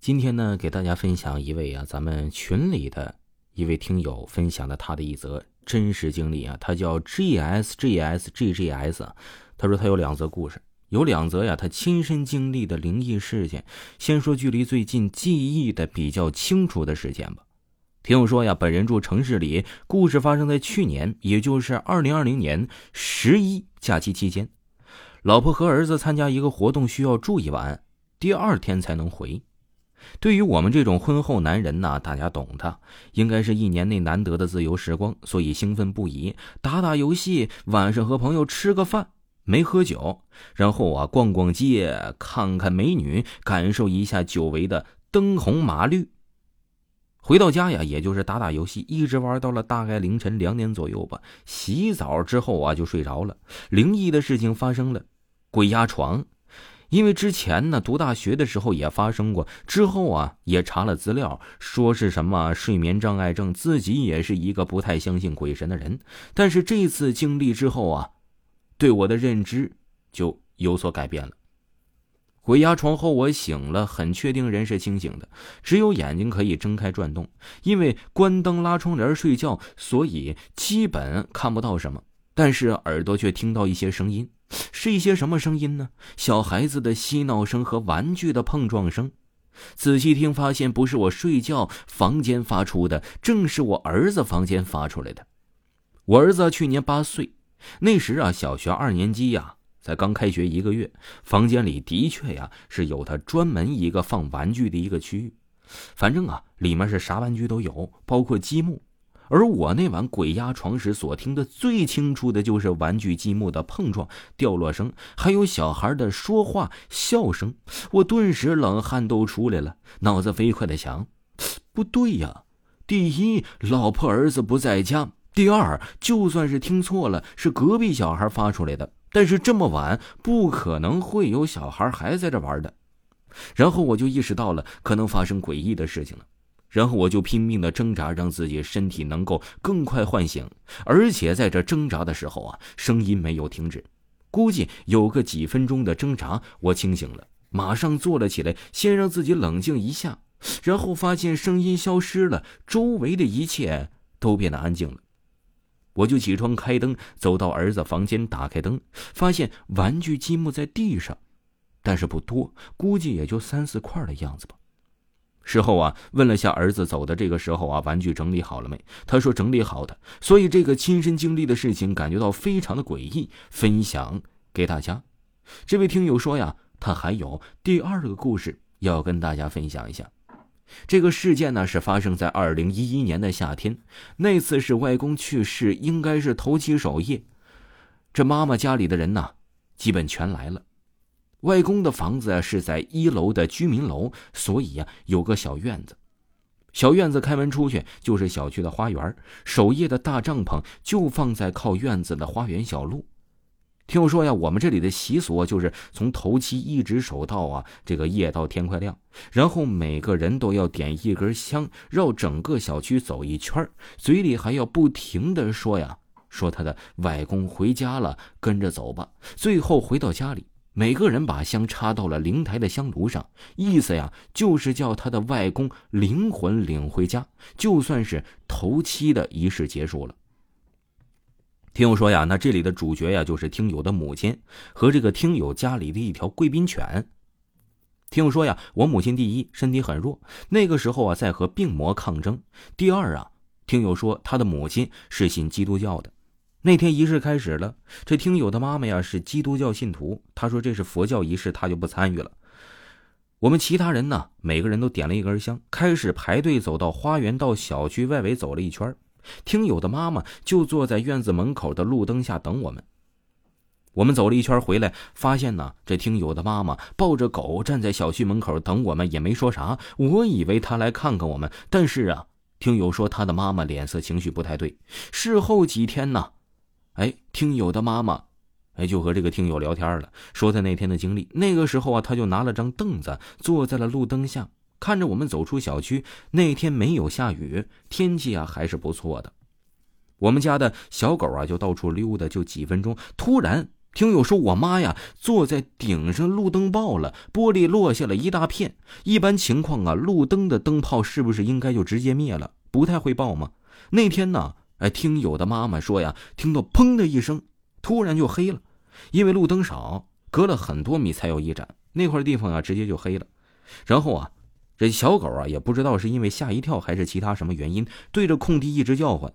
今天呢，给大家分享一位啊，咱们群里的一位听友分享的他的一则真实经历啊，他叫 G S G S G G S，他说他有两则故事，有两则呀，他亲身经历的灵异事件。先说距离最近记忆的比较清楚的事件吧。听友说呀，本人住城市里，故事发生在去年，也就是二零二零年十一假期期间，老婆和儿子参加一个活动，需要住一晚，第二天才能回。对于我们这种婚后男人呢，大家懂的，应该是一年内难得的自由时光，所以兴奋不已，打打游戏，晚上和朋友吃个饭，没喝酒，然后啊逛逛街，看看美女，感受一下久违的灯红马绿。回到家呀，也就是打打游戏，一直玩到了大概凌晨两点左右吧。洗澡之后啊，就睡着了。灵异的事情发生了，鬼压床。因为之前呢，读大学的时候也发生过，之后啊也查了资料，说是什么睡眠障碍症，自己也是一个不太相信鬼神的人。但是这次经历之后啊，对我的认知就有所改变了。鬼压床后，我醒了，很确定人是清醒的，只有眼睛可以睁开转动。因为关灯拉窗帘睡觉，所以基本看不到什么，但是耳朵却听到一些声音。是一些什么声音呢？小孩子的嬉闹声和玩具的碰撞声。仔细听，发现不是我睡觉房间发出的，正是我儿子房间发出来的。我儿子去年八岁，那时啊，小学二年级呀，才刚开学一个月。房间里的确呀，是有他专门一个放玩具的一个区域。反正啊，里面是啥玩具都有，包括积木。而我那晚鬼压床时所听的最清楚的就是玩具积木的碰撞、掉落声，还有小孩的说话、笑声。我顿时冷汗都出来了，脑子飞快的想：不对呀！第一，老婆儿子不在家；第二，就算是听错了，是隔壁小孩发出来的，但是这么晚不可能会有小孩还在这玩的。然后我就意识到了可能发生诡异的事情了。然后我就拼命的挣扎，让自己身体能够更快唤醒。而且在这挣扎的时候啊，声音没有停止。估计有个几分钟的挣扎，我清醒了，马上坐了起来，先让自己冷静一下。然后发现声音消失了，周围的一切都变得安静了。我就起床开灯，走到儿子房间，打开灯，发现玩具积木在地上，但是不多，估计也就三四块的样子吧。事后啊，问了下儿子走的这个时候啊，玩具整理好了没？他说整理好的。所以这个亲身经历的事情，感觉到非常的诡异，分享给大家。这位听友说呀，他还有第二个故事要跟大家分享一下。这个事件呢，是发生在二零一一年的夏天，那次是外公去世，应该是头七守夜，这妈妈家里的人呢，基本全来了。外公的房子是在一楼的居民楼，所以呀有个小院子。小院子开门出去就是小区的花园，守夜的大帐篷就放在靠院子的花园小路。听我说呀，我们这里的习俗就是从头七一直守到啊这个夜到天快亮，然后每个人都要点一根香，绕整个小区走一圈，嘴里还要不停的说呀说他的外公回家了，跟着走吧。最后回到家里。每个人把香插到了灵台的香炉上，意思呀就是叫他的外公灵魂领回家，就算是头七的仪式结束了。听友说呀，那这里的主角呀就是听友的母亲和这个听友家里的一条贵宾犬。听友说呀，我母亲第一身体很弱，那个时候啊在和病魔抗争。第二啊，听友说他的母亲是信基督教的。那天仪式开始了，这听友的妈妈呀是基督教信徒，她说这是佛教仪式，她就不参与了。我们其他人呢，每个人都点了一根香，开始排队走到花园，到小区外围走了一圈。听友的妈妈就坐在院子门口的路灯下等我们。我们走了一圈回来，发现呢，这听友的妈妈抱着狗站在小区门口等我们，也没说啥。我以为她来看看我们，但是啊，听友说他的妈妈脸色情绪不太对。事后几天呢。听友的妈妈，哎，就和这个听友聊天了，说他那天的经历。那个时候啊，他就拿了张凳子坐在了路灯下，看着我们走出小区。那天没有下雨，天气啊还是不错的。我们家的小狗啊就到处溜达，就几分钟，突然听友说，我妈呀，坐在顶上，路灯爆了，玻璃落下了一大片。一般情况啊，路灯的灯泡是不是应该就直接灭了？不太会爆吗？那天呢，哎，听友的妈妈说呀，听到砰的一声，突然就黑了，因为路灯少，隔了很多米才有一盏，那块地方啊，直接就黑了。然后啊，这小狗啊，也不知道是因为吓一跳还是其他什么原因，对着空地一直叫唤。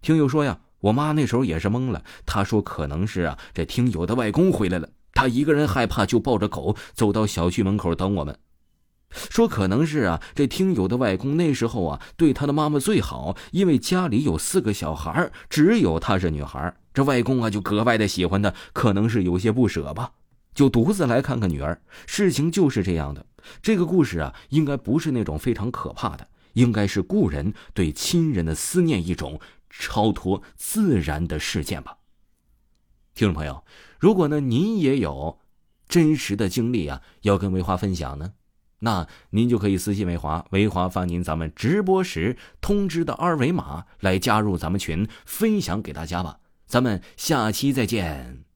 听友说呀。我妈那时候也是懵了，她说可能是啊，这听友的外公回来了，她一个人害怕，就抱着狗走到小区门口等我们。说可能是啊，这听友的外公那时候啊，对他的妈妈最好，因为家里有四个小孩，只有她是女孩，这外公啊就格外的喜欢她，可能是有些不舍吧，就独自来看看女儿。事情就是这样的，这个故事啊，应该不是那种非常可怕的，应该是故人对亲人的思念一种。超脱自然的事件吧，听众朋友，如果呢您也有真实的经历啊，要跟维华分享呢，那您就可以私信维华，维华发您咱们直播时通知的二维码来加入咱们群，分享给大家吧。咱们下期再见。